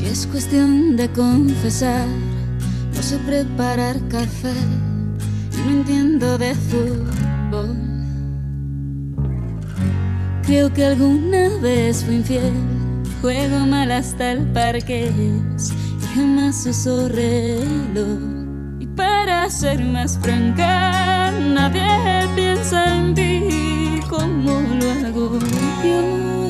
Si es cuestión de confesar, no sé preparar café, y no entiendo de fútbol. Creo que alguna vez fui infiel, juego mal hasta el parque y jamás uso reloj. Y para ser más franca, nadie piensa en ti como lo hago yo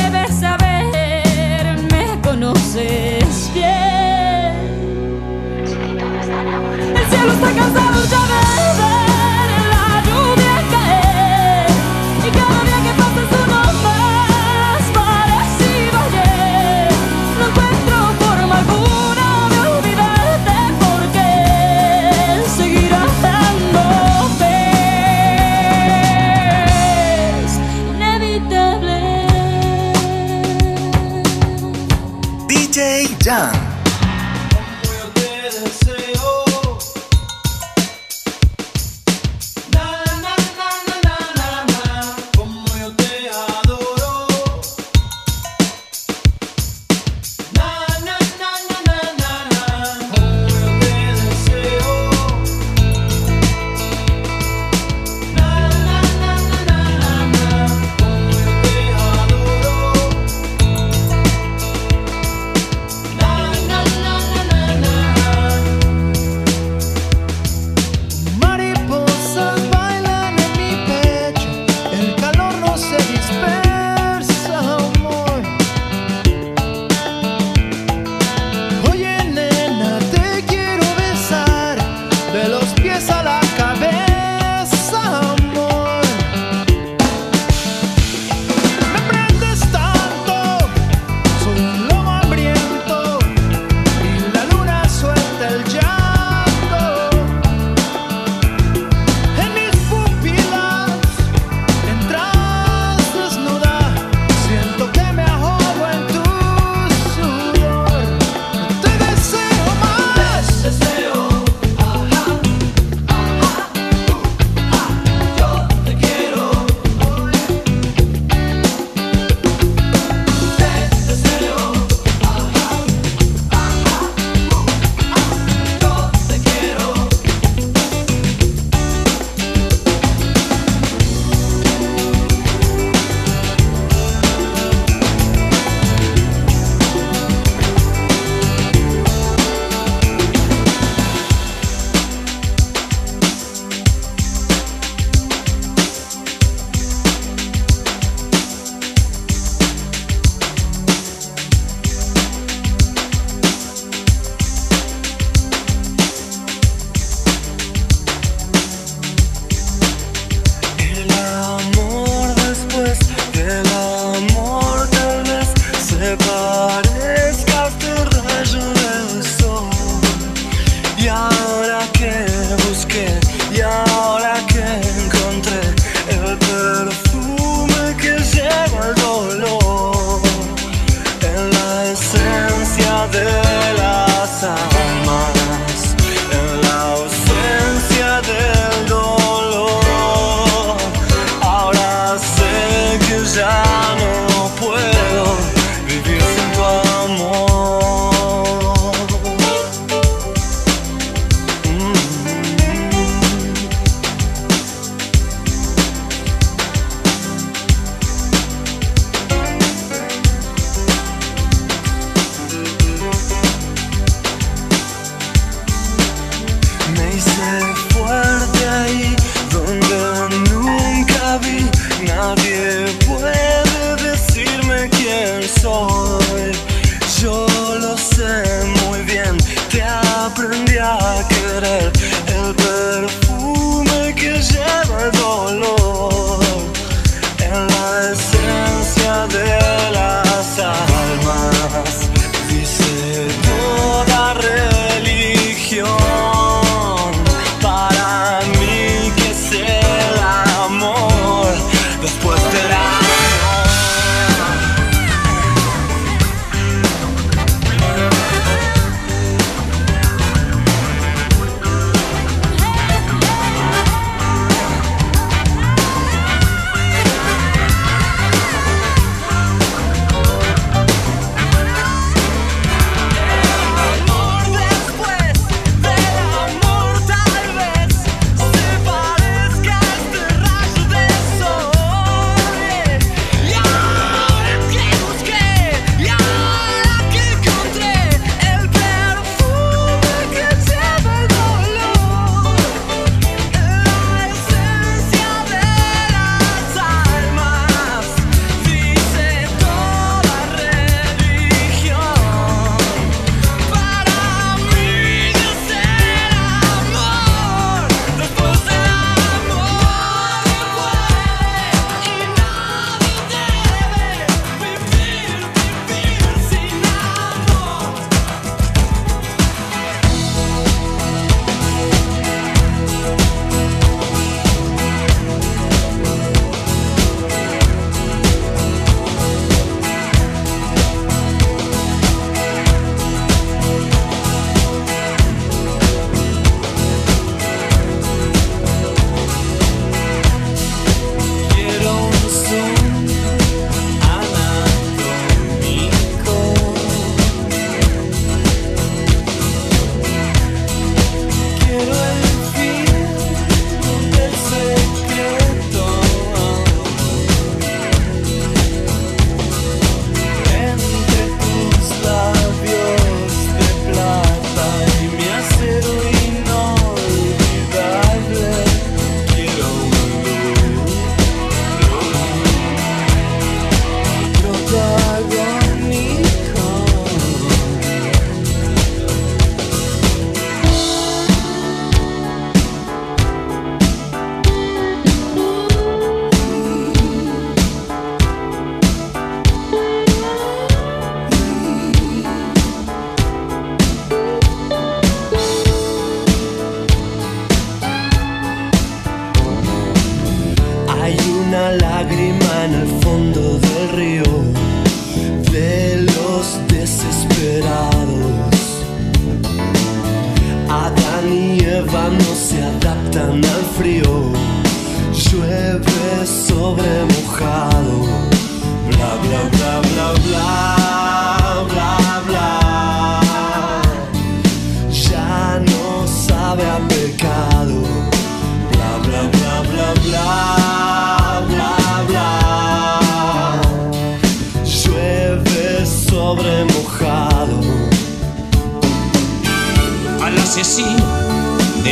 conoces bien. El cielo está cansado, ya ves. done.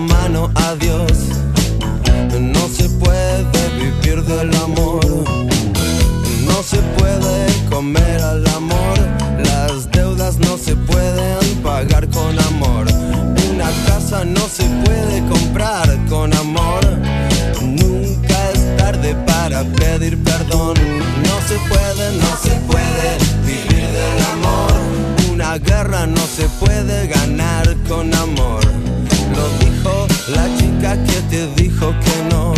mano a Dios. No se puede vivir del amor. No se puede comer al amor. Las deudas no se pueden pagar con amor. Una casa no se puede comprar con amor. Nunca es tarde para pedir perdón. No se puede, no se puede vivir del amor. Una guerra no se puede ganar con amor. La chica que te dijo que no.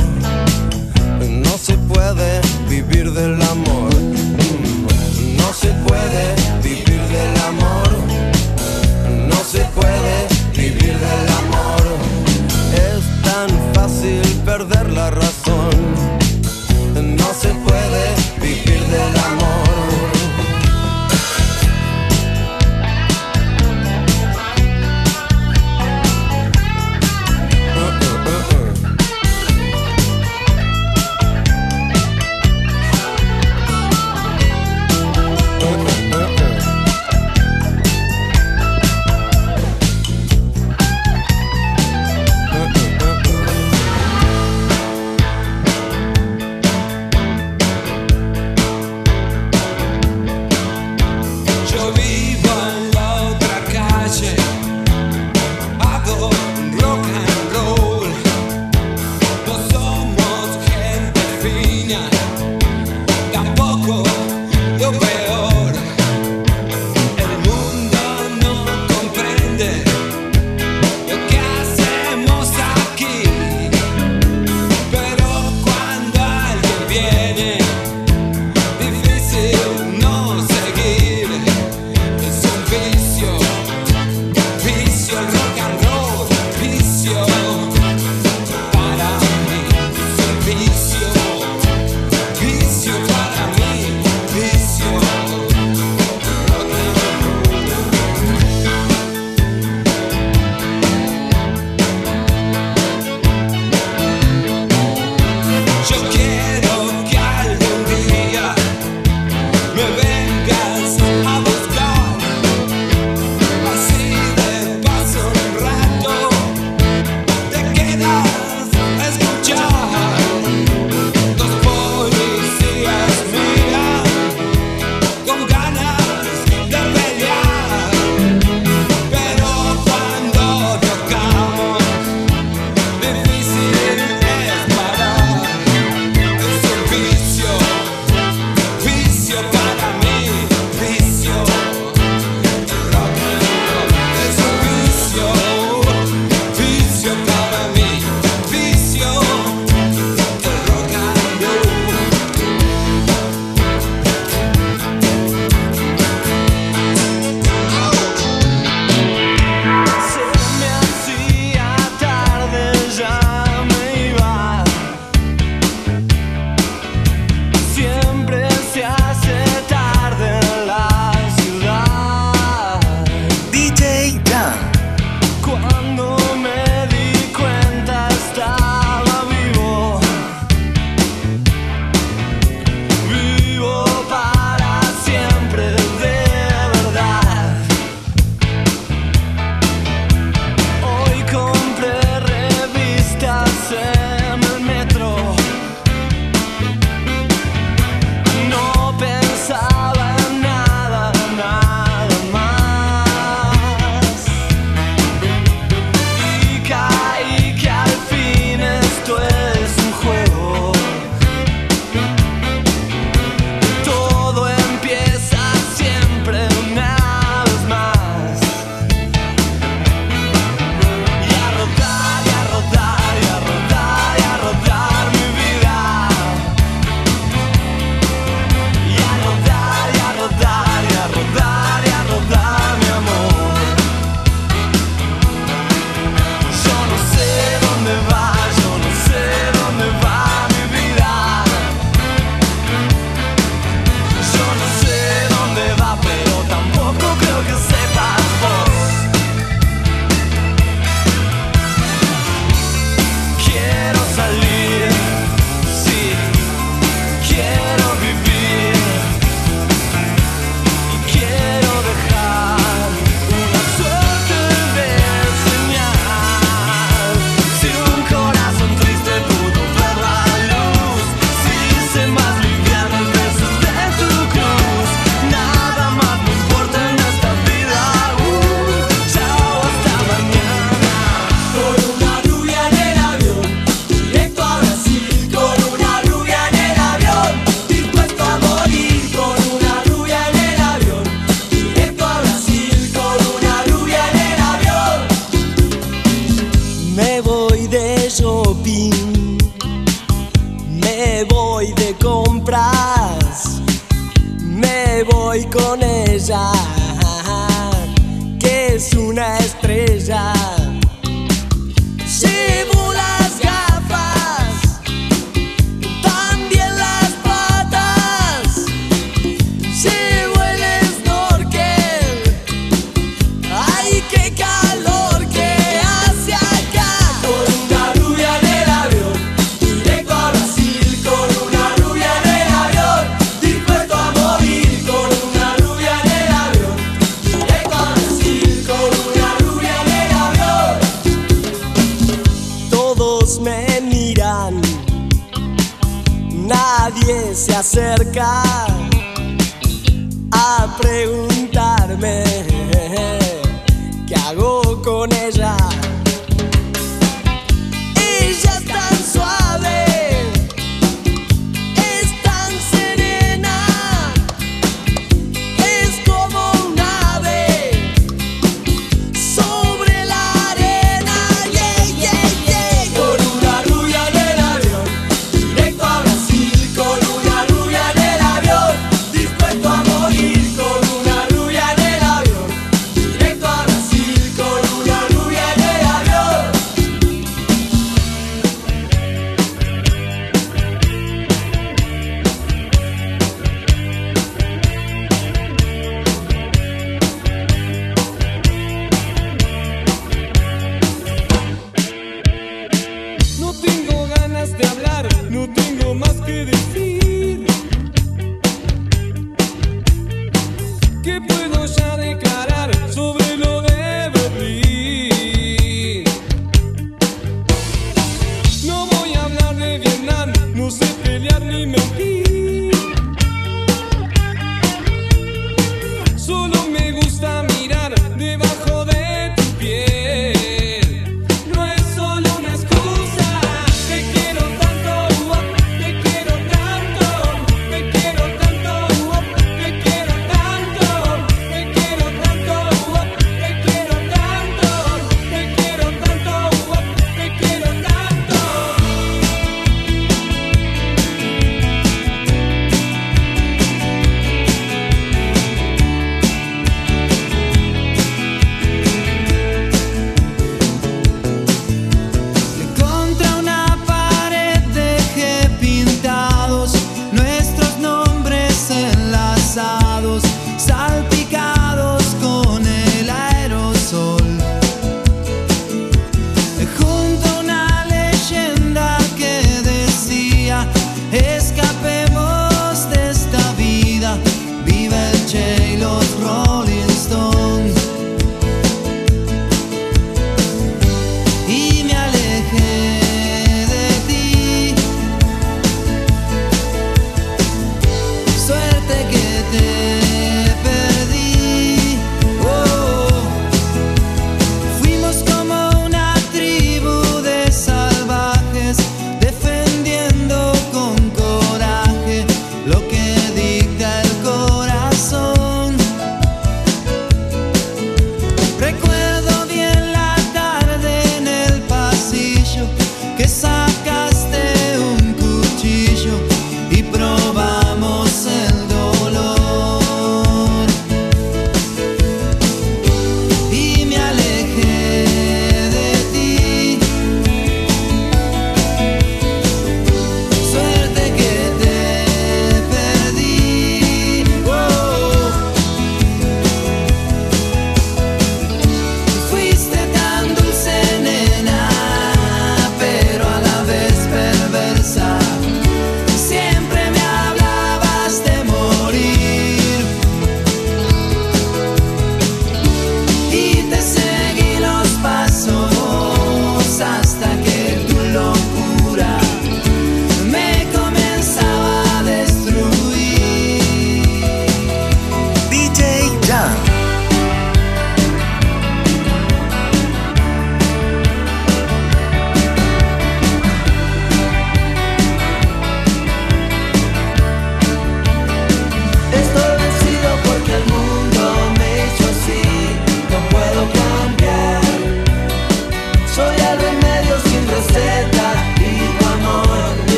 No se puede vivir del amor. Mm, No se puede vivir del amor. No se puede vivir del amor. Es tan fácil perder la razón. No se puede vivir del amor.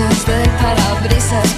Brasas de parabrisas